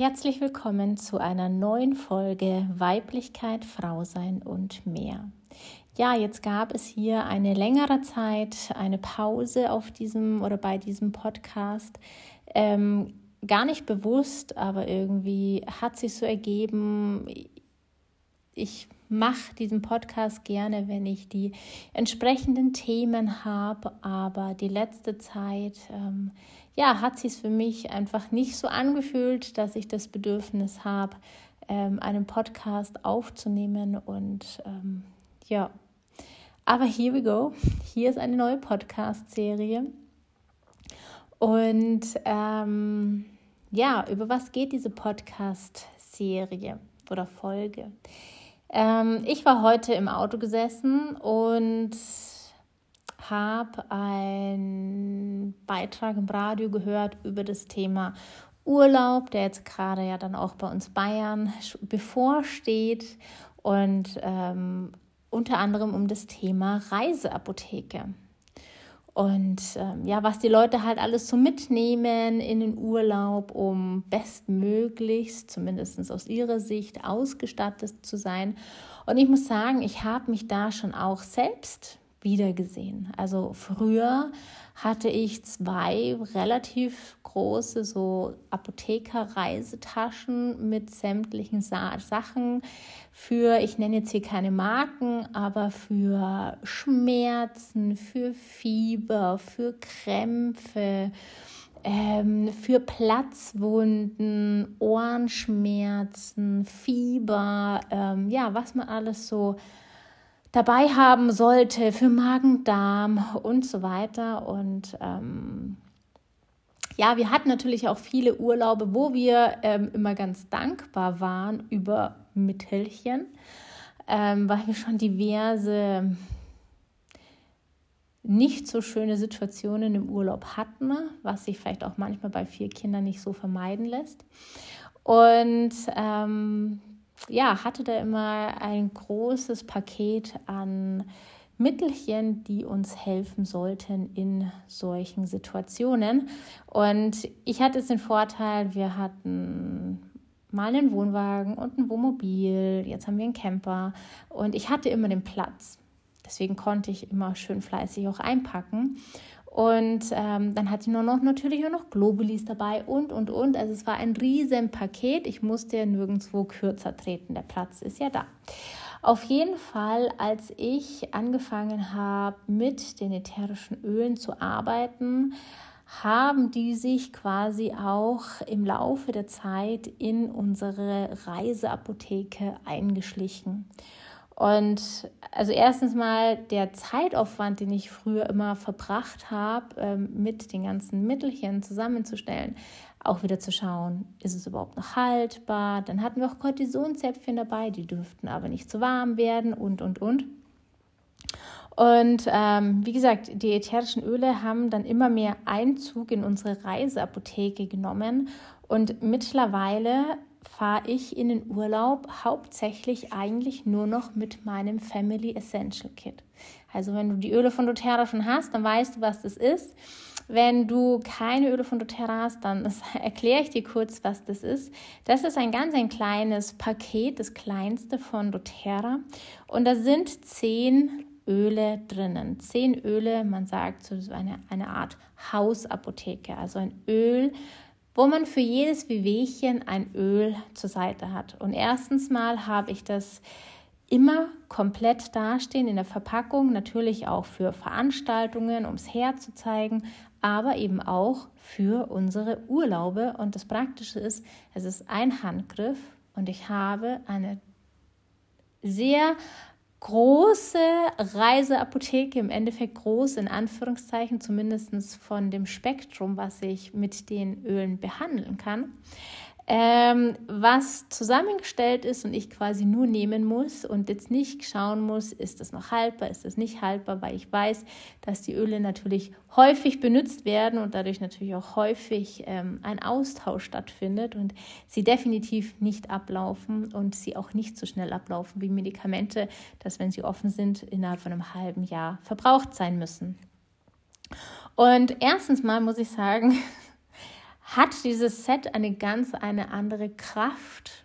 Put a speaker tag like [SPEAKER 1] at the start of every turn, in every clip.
[SPEAKER 1] Herzlich willkommen zu einer neuen Folge Weiblichkeit, Frausein und mehr. Ja, jetzt gab es hier eine längere Zeit eine Pause auf diesem oder bei diesem Podcast. Ähm, gar nicht bewusst, aber irgendwie hat sich so ergeben. Ich mache diesen Podcast gerne, wenn ich die entsprechenden Themen habe, aber die letzte Zeit ähm, ja, hat sich für mich einfach nicht so angefühlt, dass ich das Bedürfnis habe, ähm, einen Podcast aufzunehmen und ähm, ja, aber here we go. Hier ist eine neue Podcast-Serie. Und ähm, ja, über was geht diese Podcast-Serie oder Folge? Ähm, ich war heute im Auto gesessen und habe einen Beitrag im Radio gehört über das Thema Urlaub, der jetzt gerade ja dann auch bei uns Bayern bevorsteht und ähm, unter anderem um das Thema Reiseapotheke. Und ähm, ja, was die Leute halt alles so mitnehmen in den Urlaub, um bestmöglichst, zumindest aus ihrer Sicht, ausgestattet zu sein. Und ich muss sagen, ich habe mich da schon auch selbst wiedergesehen. Also früher hatte ich zwei relativ große so Apotheker-Reisetaschen mit sämtlichen Sa Sachen für, ich nenne jetzt hier keine Marken, aber für Schmerzen, für Fieber, für Krämpfe, ähm, für Platzwunden, Ohrenschmerzen, Fieber, ähm, ja, was man alles so dabei haben sollte für Magen-Darm und so weiter. Und ähm, ja, wir hatten natürlich auch viele Urlaube, wo wir ähm, immer ganz dankbar waren über Mittelchen, ähm, weil wir schon diverse nicht so schöne Situationen im Urlaub hatten, was sich vielleicht auch manchmal bei vier Kindern nicht so vermeiden lässt. Und ähm, ja, hatte da immer ein großes Paket an Mittelchen, die uns helfen sollten in solchen Situationen. Und ich hatte es den Vorteil, wir hatten mal einen Wohnwagen und ein Wohnmobil, jetzt haben wir einen Camper und ich hatte immer den Platz. Deswegen konnte ich immer schön fleißig auch einpacken. Und ähm, dann hatte ich nur noch natürlich auch noch Globulis dabei und und und. Also es war ein riesen Paket. Ich musste ja nirgendwo kürzer treten. Der Platz ist ja da. Auf jeden Fall, als ich angefangen habe, mit den ätherischen Ölen zu arbeiten, haben die sich quasi auch im Laufe der Zeit in unsere Reiseapotheke eingeschlichen. Und also erstens mal der Zeitaufwand, den ich früher immer verbracht habe, ähm, mit den ganzen Mittelchen zusammenzustellen, auch wieder zu schauen, ist es überhaupt noch haltbar. Dann hatten wir auch Cortisonzäpfchen dabei, die dürften aber nicht zu warm werden und, und, und. Und ähm, wie gesagt, die ätherischen Öle haben dann immer mehr Einzug in unsere Reiseapotheke genommen. Und mittlerweile fahre ich in den Urlaub hauptsächlich eigentlich nur noch mit meinem Family Essential Kit. Also wenn du die Öle von doTERRA schon hast, dann weißt du, was das ist. Wenn du keine Öle von doTERRA hast, dann erkläre ich dir kurz, was das ist. Das ist ein ganz ein kleines Paket, das kleinste von doTERRA. Und da sind zehn Öle drinnen. Zehn Öle, man sagt so eine, eine Art Hausapotheke, also ein Öl, wo man für jedes Wehwehchen ein Öl zur Seite hat. Und erstens mal habe ich das immer komplett dastehen in der Verpackung, natürlich auch für Veranstaltungen, um es herzuzeigen, aber eben auch für unsere Urlaube. Und das Praktische ist, es ist ein Handgriff und ich habe eine sehr große Reiseapotheke, im Endeffekt groß in Anführungszeichen, zumindest von dem Spektrum, was ich mit den Ölen behandeln kann ähm, was zusammengestellt ist und ich quasi nur nehmen muss und jetzt nicht schauen muss, ist das noch haltbar, ist das nicht haltbar, weil ich weiß, dass die Öle natürlich häufig benutzt werden und dadurch natürlich auch häufig ähm, ein Austausch stattfindet und sie definitiv nicht ablaufen und sie auch nicht so schnell ablaufen wie Medikamente, dass wenn sie offen sind, innerhalb von einem halben Jahr verbraucht sein müssen. Und erstens mal muss ich sagen, hat dieses Set eine ganz eine andere Kraft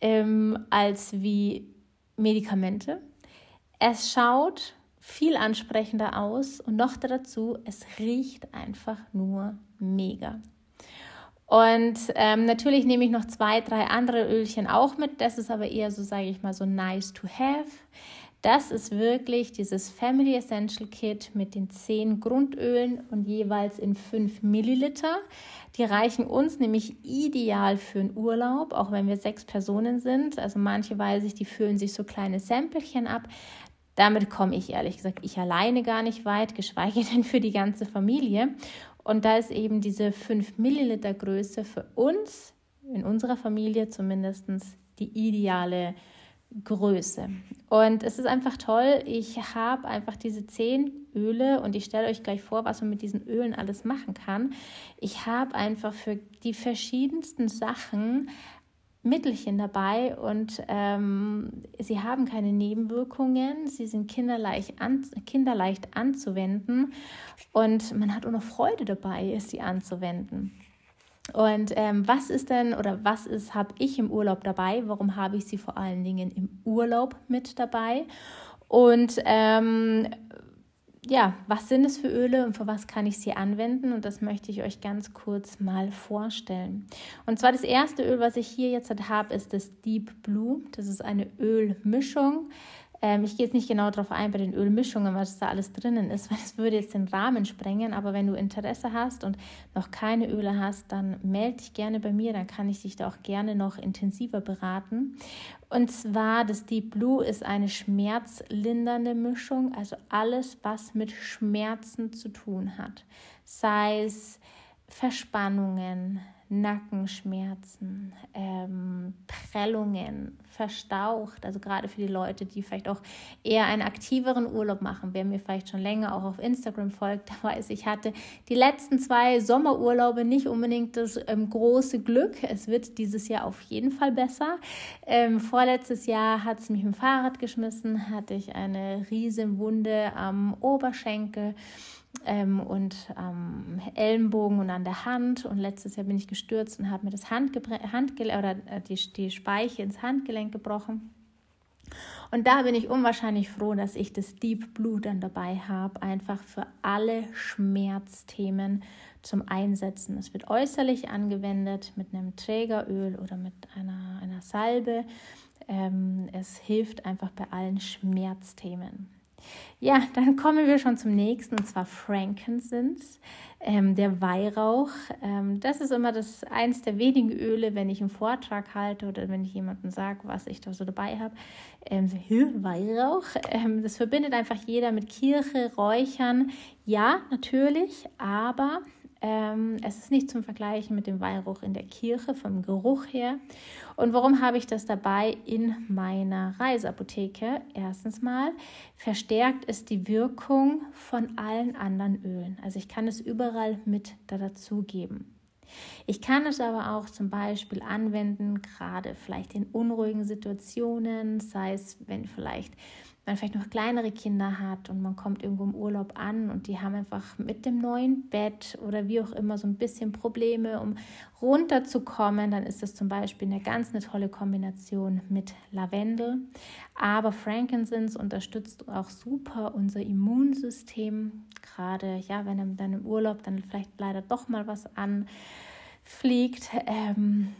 [SPEAKER 1] ähm, als wie Medikamente. Es schaut viel ansprechender aus und noch dazu, es riecht einfach nur mega. Und ähm, natürlich nehme ich noch zwei, drei andere Ölchen auch mit. Das ist aber eher so, sage ich mal, so nice to have. Das ist wirklich dieses Family Essential Kit mit den zehn Grundölen und jeweils in fünf Milliliter. Die reichen uns nämlich ideal für einen Urlaub, auch wenn wir sechs Personen sind. Also manche weiß ich, die füllen sich so kleine Samplechen ab. Damit komme ich ehrlich gesagt ich alleine gar nicht weit, geschweige denn für die ganze Familie. Und da ist eben diese 5 Milliliter Größe für uns, in unserer Familie zumindest, die ideale Größe. Und es ist einfach toll. Ich habe einfach diese 10 Öle und ich stelle euch gleich vor, was man mit diesen Ölen alles machen kann. Ich habe einfach für die verschiedensten Sachen Mittelchen dabei und ähm, sie haben keine Nebenwirkungen, sie sind kinderleicht, an, kinderleicht anzuwenden und man hat auch noch Freude dabei, sie anzuwenden. Und ähm, was ist denn oder was ist, habe ich im Urlaub dabei? Warum habe ich sie vor allen Dingen im Urlaub mit dabei? Und ähm, ja, was sind es für Öle und für was kann ich sie anwenden? Und das möchte ich euch ganz kurz mal vorstellen. Und zwar das erste Öl, was ich hier jetzt habe, ist das Deep Blue. Das ist eine Ölmischung. Ähm, ich gehe jetzt nicht genau darauf ein bei den Ölmischungen, was da alles drinnen ist, weil es würde jetzt den Rahmen sprengen. Aber wenn du Interesse hast und noch keine Öle hast, dann melde dich gerne bei mir, dann kann ich dich da auch gerne noch intensiver beraten. Und zwar das Deep Blue ist eine schmerzlindernde Mischung, also alles, was mit Schmerzen zu tun hat. Sei es Verspannungen, Nackenschmerzen, ähm, Prellungen, verstaucht. Also gerade für die Leute, die vielleicht auch eher einen aktiveren Urlaub machen. Wer mir vielleicht schon länger auch auf Instagram folgt, da weiß ich, hatte die letzten zwei Sommerurlaube nicht unbedingt das ähm, große Glück. Es wird dieses Jahr auf jeden Fall besser. Ähm, vorletztes Jahr hat es mich dem Fahrrad geschmissen, hatte ich eine riesen Wunde am Oberschenkel ähm, und am Ellenbogen und an der Hand. Und letztes Jahr bin ich gestürzt und habe mir das Handgelenk oder äh, die, die Speiche ins Handgelenk gebrochen. Und da bin ich unwahrscheinlich froh, dass ich das Deep Blue dann dabei habe, einfach für alle Schmerzthemen zum Einsetzen. Es wird äußerlich angewendet mit einem Trägeröl oder mit einer, einer Salbe. Ähm, es hilft einfach bei allen Schmerzthemen. Ja, dann kommen wir schon zum nächsten, und zwar Frankincense, ähm, der Weihrauch. Ähm, das ist immer das eins der wenigen Öle, wenn ich einen Vortrag halte oder wenn ich jemandem sage, was ich da so dabei habe. Ähm, Weihrauch, ähm, das verbindet einfach jeder mit Kirche, Räuchern. Ja, natürlich, aber ähm, es ist nicht zum Vergleichen mit dem Weihrauch in der Kirche vom Geruch her. Und warum habe ich das dabei in meiner Reiseapotheke? Erstens mal verstärkt es die Wirkung von allen anderen Ölen. Also ich kann es überall mit dazu geben. Ich kann es aber auch zum Beispiel anwenden, gerade vielleicht in unruhigen Situationen, sei es, wenn vielleicht man vielleicht noch kleinere Kinder hat und man kommt irgendwo im Urlaub an und die haben einfach mit dem neuen Bett oder wie auch immer so ein bisschen Probleme, um runterzukommen, dann ist das zum Beispiel eine ganz eine tolle Kombination mit Lavendel. Aber Frankincense unterstützt auch super unser Immunsystem, gerade ja, wenn dann im Urlaub dann vielleicht leider doch mal was anfliegt. Ähm,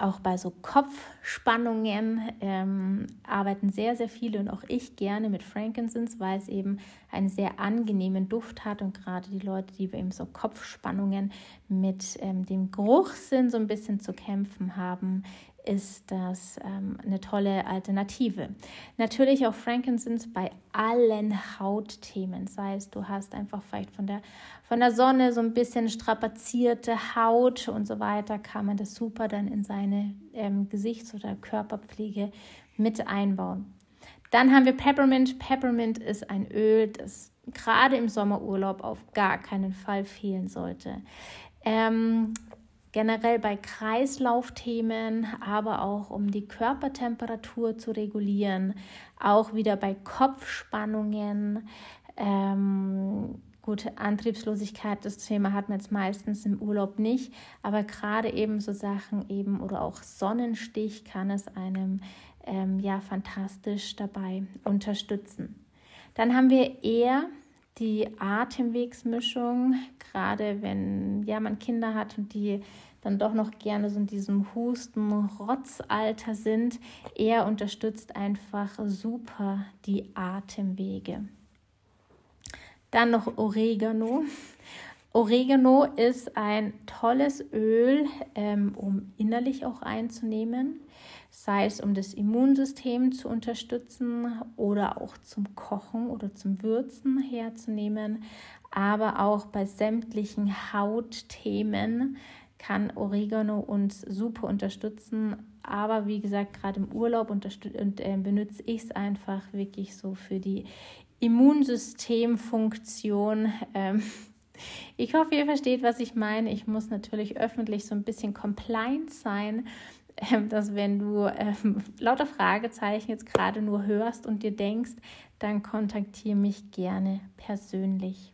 [SPEAKER 1] auch bei so Kopfspannungen ähm, arbeiten sehr, sehr viele und auch ich gerne mit Frankincense, weil es eben einen sehr angenehmen Duft hat und gerade die Leute, die eben so Kopfspannungen mit ähm, dem Geruchssinn so ein bisschen zu kämpfen haben, ist das ähm, eine tolle Alternative. Natürlich auch Frankincense bei allen Hautthemen, sei es du hast einfach vielleicht von der, von der Sonne so ein bisschen strapazierte Haut und so weiter, kann man das super dann in seine ähm, Gesichts- oder Körperpflege mit einbauen. Dann haben wir Peppermint. Peppermint ist ein Öl, das gerade im Sommerurlaub auf gar keinen Fall fehlen sollte. Ähm, generell bei Kreislaufthemen, aber auch um die Körpertemperatur zu regulieren, auch wieder bei Kopfspannungen. Ähm, gut, Antriebslosigkeit, das Thema hat man jetzt meistens im Urlaub nicht, aber gerade eben so Sachen eben oder auch Sonnenstich kann es einem ähm, ja fantastisch dabei unterstützen. Dann haben wir eher die Atemwegsmischung, gerade wenn ja man Kinder hat und die dann doch noch gerne so in diesem Husten-Rotzalter sind, er unterstützt einfach super die Atemwege. Dann noch Oregano. Oregano ist ein tolles Öl, ähm, um innerlich auch einzunehmen, sei es um das Immunsystem zu unterstützen oder auch zum Kochen oder zum Würzen herzunehmen, aber auch bei sämtlichen Hautthemen kann Oregano uns super unterstützen. Aber wie gesagt, gerade im Urlaub und, äh, benutze ich es einfach wirklich so für die Immunsystemfunktion. Ähm, ich hoffe, ihr versteht, was ich meine. Ich muss natürlich öffentlich so ein bisschen compliant sein, dass wenn du ähm, lauter Fragezeichen jetzt gerade nur hörst und dir denkst, dann kontaktiere mich gerne persönlich.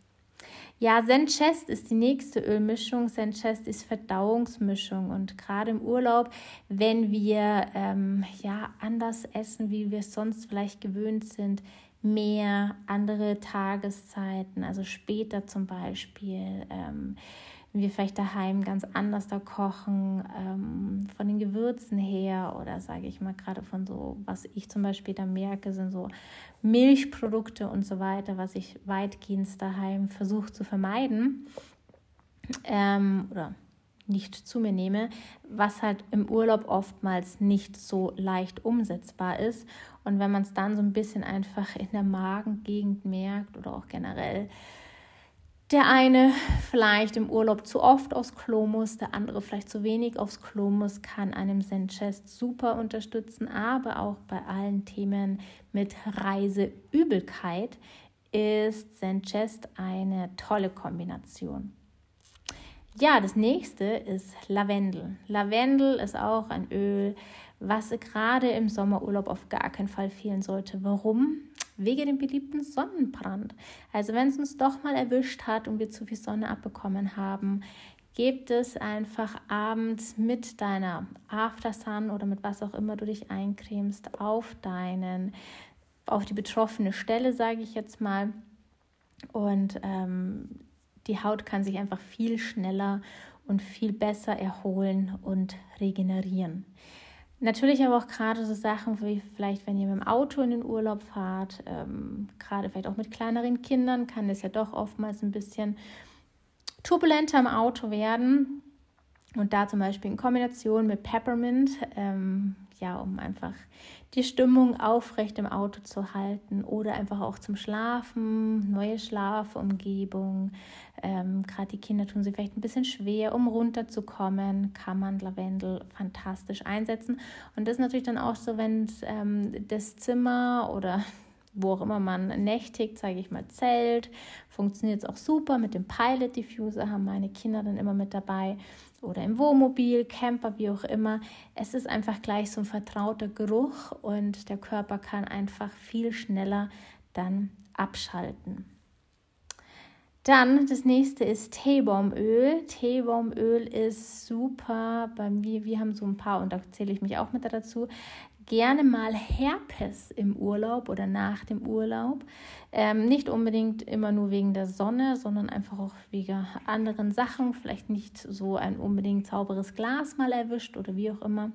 [SPEAKER 1] Ja, Zen-Chest ist die nächste Ölmischung. Zen-Chest ist Verdauungsmischung. Und gerade im Urlaub, wenn wir ähm, ja anders essen, wie wir es sonst vielleicht gewöhnt sind, mehr andere Tageszeiten, also später zum Beispiel, ähm, wir vielleicht daheim ganz anders da kochen, ähm, von den Gewürzen her oder sage ich mal gerade von so, was ich zum Beispiel da merke, sind so Milchprodukte und so weiter, was ich weitgehend daheim versuche zu vermeiden ähm, oder nicht zu mir nehme, was halt im Urlaub oftmals nicht so leicht umsetzbar ist. Und wenn man es dann so ein bisschen einfach in der Magengegend merkt oder auch generell, der eine vielleicht im Urlaub zu oft aufs Klo muss, der andere vielleicht zu wenig aufs Klo muss, kann einem Zen-Chest super unterstützen, aber auch bei allen Themen mit Reiseübelkeit ist Zen-Chest eine tolle Kombination. Ja, das nächste ist Lavendel. Lavendel ist auch ein Öl, was gerade im Sommerurlaub auf gar keinen Fall fehlen sollte. Warum? Wegen dem beliebten Sonnenbrand. Also wenn es uns doch mal erwischt hat und wir zu viel Sonne abbekommen haben, gibt es einfach abends mit deiner Aftersun oder mit was auch immer du dich eincremst auf deinen, auf die betroffene Stelle, sage ich jetzt mal. Und ähm, die Haut kann sich einfach viel schneller und viel besser erholen und regenerieren. Natürlich aber auch gerade so Sachen wie vielleicht, wenn ihr mit dem Auto in den Urlaub fahrt, ähm, gerade vielleicht auch mit kleineren Kindern, kann es ja doch oftmals ein bisschen turbulenter im Auto werden. Und da zum Beispiel in Kombination mit Peppermint, ähm, ja, um einfach die Stimmung aufrecht im Auto zu halten oder einfach auch zum Schlafen, neue Schlafumgebung. Ähm, Gerade die Kinder tun sich vielleicht ein bisschen schwer, um runterzukommen, kann man Lavendel fantastisch einsetzen. Und das ist natürlich dann auch so, wenn ähm, das Zimmer oder wo auch immer man nächtigt, sage ich mal, Zelt, funktioniert es auch super. Mit dem Pilot Diffuser haben meine Kinder dann immer mit dabei oder im Wohnmobil, Camper, wie auch immer. Es ist einfach gleich so ein vertrauter Geruch und der Körper kann einfach viel schneller dann abschalten. Dann das nächste ist Teebaumöl. Teebaumöl ist super. Bei mir, wir haben so ein paar und da zähle ich mich auch mit dazu gerne mal Herpes im Urlaub oder nach dem Urlaub. Ähm, nicht unbedingt immer nur wegen der Sonne, sondern einfach auch wegen anderen Sachen. Vielleicht nicht so ein unbedingt sauberes Glas mal erwischt oder wie auch immer.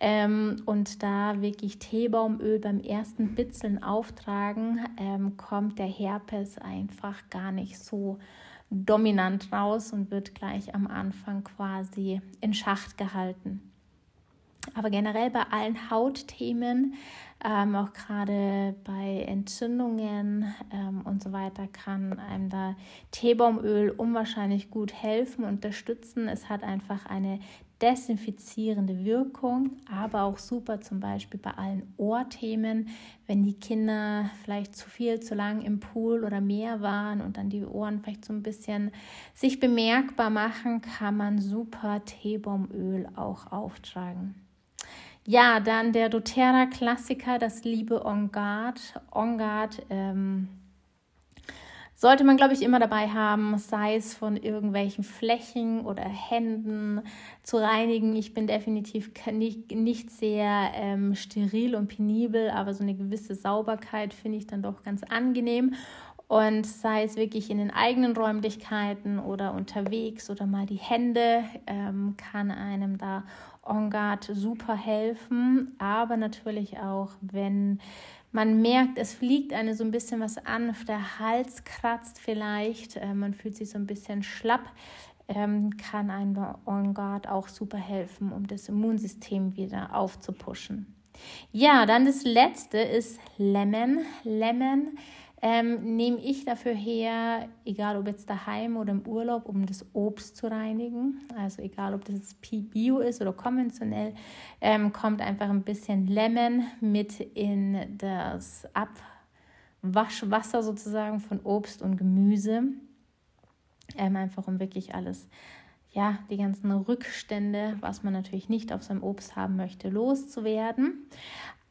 [SPEAKER 1] Ähm, und da wirklich Teebaumöl beim ersten Bitzeln auftragen, ähm, kommt der Herpes einfach gar nicht so dominant raus und wird gleich am Anfang quasi in Schacht gehalten. Aber generell bei allen Hautthemen, ähm, auch gerade bei Entzündungen ähm, und so weiter, kann einem da Teebaumöl unwahrscheinlich gut helfen, unterstützen. Es hat einfach eine desinfizierende Wirkung, aber auch super zum Beispiel bei allen Ohrthemen, wenn die Kinder vielleicht zu viel, zu lang im Pool oder Meer waren und dann die Ohren vielleicht so ein bisschen sich bemerkbar machen, kann man super Teebaumöl auch auftragen. Ja, dann der doTERRA-Klassiker, das liebe On Guard. On Guard ähm, sollte man, glaube ich, immer dabei haben, sei es von irgendwelchen Flächen oder Händen zu reinigen. Ich bin definitiv nicht, nicht sehr ähm, steril und penibel, aber so eine gewisse Sauberkeit finde ich dann doch ganz angenehm. Und sei es wirklich in den eigenen Räumlichkeiten oder unterwegs oder mal die Hände, ähm, kann einem da On Guard super helfen. Aber natürlich auch, wenn man merkt, es fliegt eine so ein bisschen was an, der Hals kratzt vielleicht, äh, man fühlt sich so ein bisschen schlapp, ähm, kann ein On Guard auch super helfen, um das Immunsystem wieder aufzupuschen. Ja, dann das letzte ist Lemon. Lemon ähm, nehme ich dafür her, egal ob jetzt daheim oder im Urlaub, um das Obst zu reinigen. Also egal ob das Bio ist oder konventionell, ähm, kommt einfach ein bisschen Lemon mit in das Abwaschwasser sozusagen von Obst und Gemüse. Ähm, einfach um wirklich alles ja, die ganzen Rückstände, was man natürlich nicht auf seinem Obst haben möchte, loszuwerden.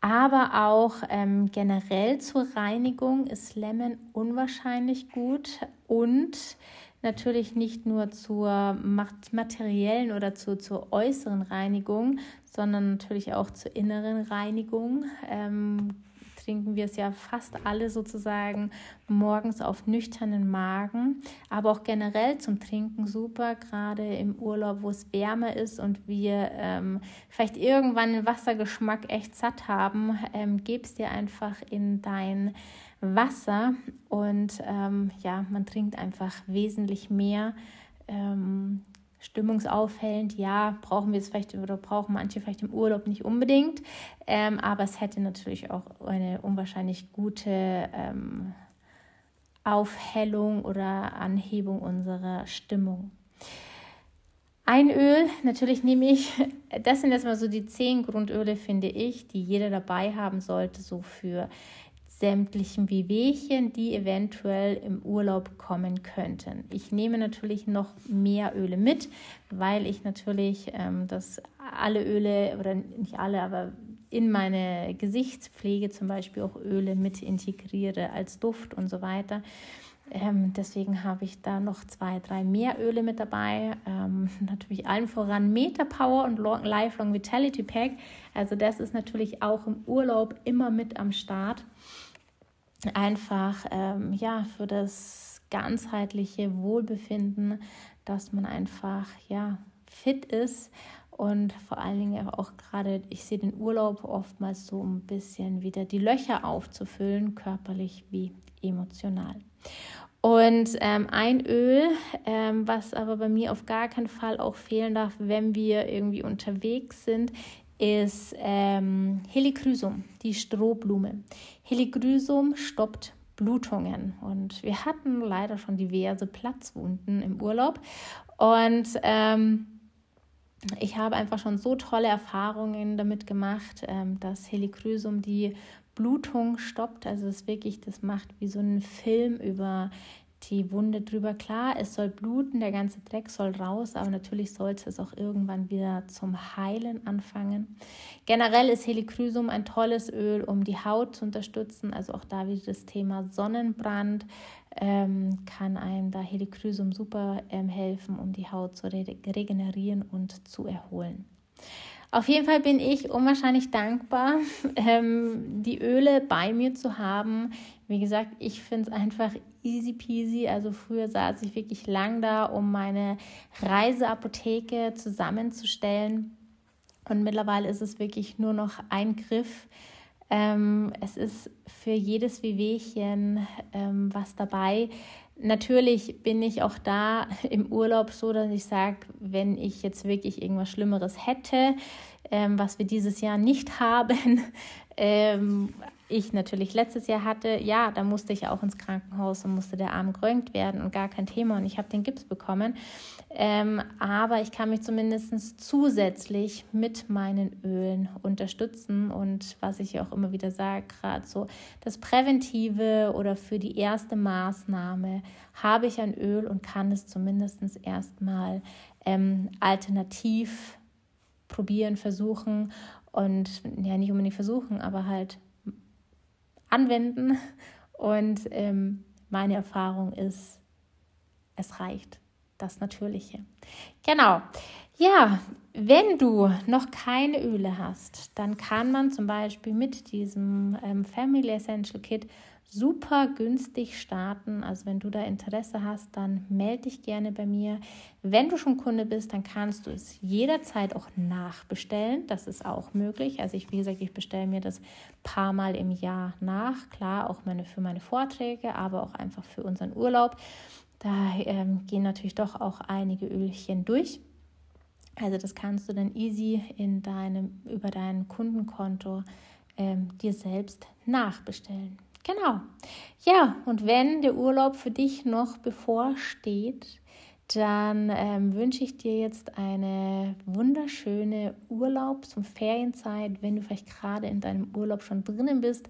[SPEAKER 1] Aber auch ähm, generell zur Reinigung ist Lemon unwahrscheinlich gut und natürlich nicht nur zur materiellen oder zur, zur äußeren Reinigung, sondern natürlich auch zur inneren Reinigung. Ähm, trinken wir es ja fast alle sozusagen morgens auf nüchternen Magen, aber auch generell zum Trinken super, gerade im Urlaub, wo es wärmer ist und wir ähm, vielleicht irgendwann den Wassergeschmack echt satt haben, ähm, gibst dir einfach in dein Wasser und ähm, ja, man trinkt einfach wesentlich mehr. Ähm, stimmungsaufhellend. Ja, brauchen wir es vielleicht oder brauchen manche vielleicht im Urlaub nicht unbedingt, ähm, aber es hätte natürlich auch eine unwahrscheinlich gute ähm, Aufhellung oder Anhebung unserer Stimmung. Ein Öl, natürlich nehme ich, das sind erstmal so die zehn Grundöle, finde ich, die jeder dabei haben sollte, so für sämtlichen Wehwehchen, die eventuell im Urlaub kommen könnten. Ich nehme natürlich noch mehr Öle mit, weil ich natürlich ähm, das alle Öle oder nicht alle, aber in meine Gesichtspflege zum Beispiel auch Öle mit integriere als Duft und so weiter. Ähm, deswegen habe ich da noch zwei, drei mehr Öle mit dabei. Ähm, natürlich allen voran Meta Power und Lifelong Vitality Pack. Also das ist natürlich auch im Urlaub immer mit am Start einfach ähm, ja für das ganzheitliche Wohlbefinden, dass man einfach ja fit ist und vor allen Dingen auch gerade, ich sehe den Urlaub oftmals so ein bisschen wieder die Löcher aufzufüllen, körperlich wie emotional. Und ähm, ein Öl, ähm, was aber bei mir auf gar keinen Fall auch fehlen darf, wenn wir irgendwie unterwegs sind, ist ähm, Helichrysum, die Strohblume. Helichrysum stoppt Blutungen und wir hatten leider schon diverse Platzwunden im Urlaub und ähm, ich habe einfach schon so tolle Erfahrungen damit gemacht, ähm, dass Helichrysum die Blutung stoppt. Also es wirklich, das macht wie so ein Film über die Wunde drüber. Klar, es soll bluten, der ganze Dreck soll raus, aber natürlich sollte es auch irgendwann wieder zum Heilen anfangen. Generell ist Helichrysum ein tolles Öl, um die Haut zu unterstützen. Also auch da wieder das Thema Sonnenbrand ähm, kann einem da Helichrysum super ähm, helfen, um die Haut zu re regenerieren und zu erholen. Auf jeden Fall bin ich unwahrscheinlich dankbar, ähm, die Öle bei mir zu haben. Wie gesagt, ich finde es einfach easy peasy. Also früher saß ich wirklich lang da, um meine Reiseapotheke zusammenzustellen. Und mittlerweile ist es wirklich nur noch ein Griff. Ähm, es ist für jedes Wehwehchen ähm, was dabei. Natürlich bin ich auch da im Urlaub so, dass ich sage, wenn ich jetzt wirklich irgendwas Schlimmeres hätte, ähm, was wir dieses Jahr nicht haben, ähm, ich natürlich letztes Jahr hatte, ja, da musste ich auch ins Krankenhaus und musste der Arm gerönt werden und gar kein Thema und ich habe den Gips bekommen. Ähm, aber ich kann mich zumindest zusätzlich mit meinen Ölen unterstützen und was ich auch immer wieder sage, gerade so das Präventive oder für die erste Maßnahme habe ich ein Öl und kann es zumindest erstmal ähm, alternativ probieren, versuchen und ja, nicht unbedingt versuchen, aber halt anwenden und ähm, meine Erfahrung ist, es reicht das Natürliche. Genau. Ja, wenn du noch keine Öle hast, dann kann man zum Beispiel mit diesem ähm, Family Essential Kit super günstig starten. Also wenn du da Interesse hast, dann melde dich gerne bei mir. Wenn du schon Kunde bist, dann kannst du es jederzeit auch nachbestellen. Das ist auch möglich. Also ich, wie gesagt, ich bestelle mir das paar Mal im Jahr nach. Klar, auch meine, für meine Vorträge, aber auch einfach für unseren Urlaub. Da ähm, gehen natürlich doch auch einige Ölchen durch. Also das kannst du dann easy in deinem, über dein Kundenkonto ähm, dir selbst nachbestellen. Genau. Ja, und wenn der Urlaub für dich noch bevorsteht, dann ähm, wünsche ich dir jetzt eine wunderschöne Urlaubs- und Ferienzeit, wenn du vielleicht gerade in deinem Urlaub schon drinnen bist,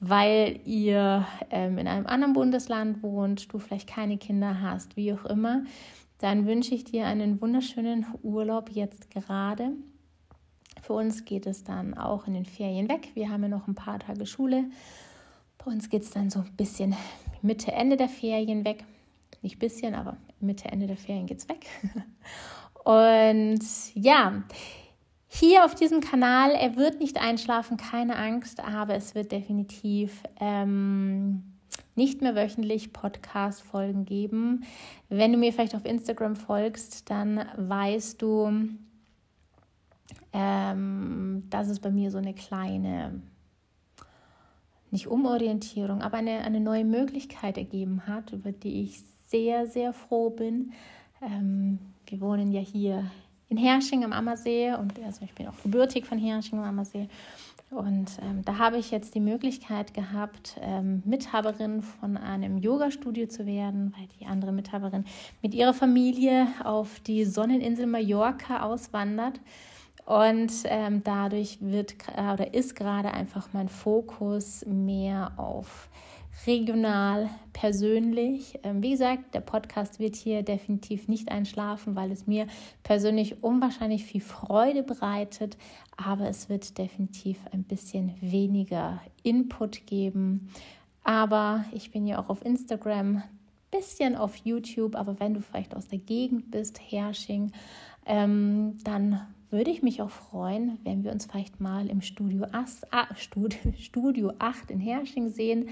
[SPEAKER 1] weil ihr ähm, in einem anderen Bundesland wohnt, du vielleicht keine Kinder hast, wie auch immer. Dann wünsche ich dir einen wunderschönen Urlaub jetzt gerade. Für uns geht es dann auch in den Ferien weg. Wir haben ja noch ein paar Tage Schule. Uns geht es dann so ein bisschen Mitte, Ende der Ferien weg. Nicht bisschen, aber Mitte, Ende der Ferien geht es weg. Und ja, hier auf diesem Kanal, er wird nicht einschlafen, keine Angst, aber es wird definitiv ähm, nicht mehr wöchentlich Podcast-Folgen geben. Wenn du mir vielleicht auf Instagram folgst, dann weißt du, ähm, dass es bei mir so eine kleine nicht Umorientierung, aber eine, eine neue Möglichkeit ergeben hat, über die ich sehr, sehr froh bin. Ähm, wir wohnen ja hier in Hersching am Ammersee und also ich bin auch gebürtig von Hersching am Ammersee. Und ähm, da habe ich jetzt die Möglichkeit gehabt, ähm, Mithaberin von einem Yoga-Studio zu werden, weil die andere Mithaberin mit ihrer Familie auf die Sonneninsel Mallorca auswandert. Und ähm, dadurch wird äh, oder ist gerade einfach mein Fokus mehr auf regional, persönlich. Ähm, wie gesagt, der Podcast wird hier definitiv nicht einschlafen, weil es mir persönlich unwahrscheinlich viel Freude bereitet, aber es wird definitiv ein bisschen weniger Input geben. Aber ich bin ja auch auf Instagram, bisschen auf YouTube, aber wenn du vielleicht aus der Gegend bist, Hersching, ähm, dann würde ich mich auch freuen, wenn wir uns vielleicht mal im Studio, As, ah, Studio, Studio 8 in Hersching sehen.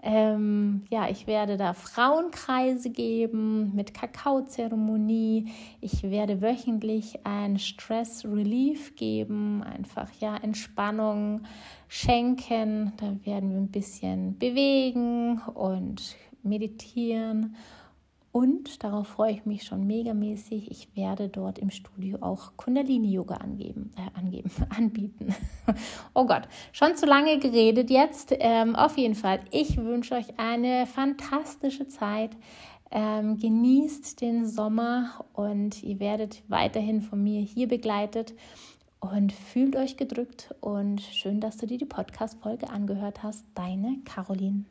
[SPEAKER 1] Ähm, ja, ich werde da Frauenkreise geben mit Kakaozeremonie. Ich werde wöchentlich ein Stress Relief geben, einfach ja Entspannung schenken. Da werden wir ein bisschen bewegen und meditieren und darauf freue ich mich schon megamäßig. Ich werde dort im Studio auch Kundalini-Yoga angeben, äh, angeben, anbieten. oh Gott, schon zu lange geredet jetzt. Ähm, auf jeden Fall, ich wünsche euch eine fantastische Zeit. Ähm, genießt den Sommer und ihr werdet weiterhin von mir hier begleitet und fühlt euch gedrückt und schön, dass du dir die Podcast-Folge angehört hast. Deine Caroline.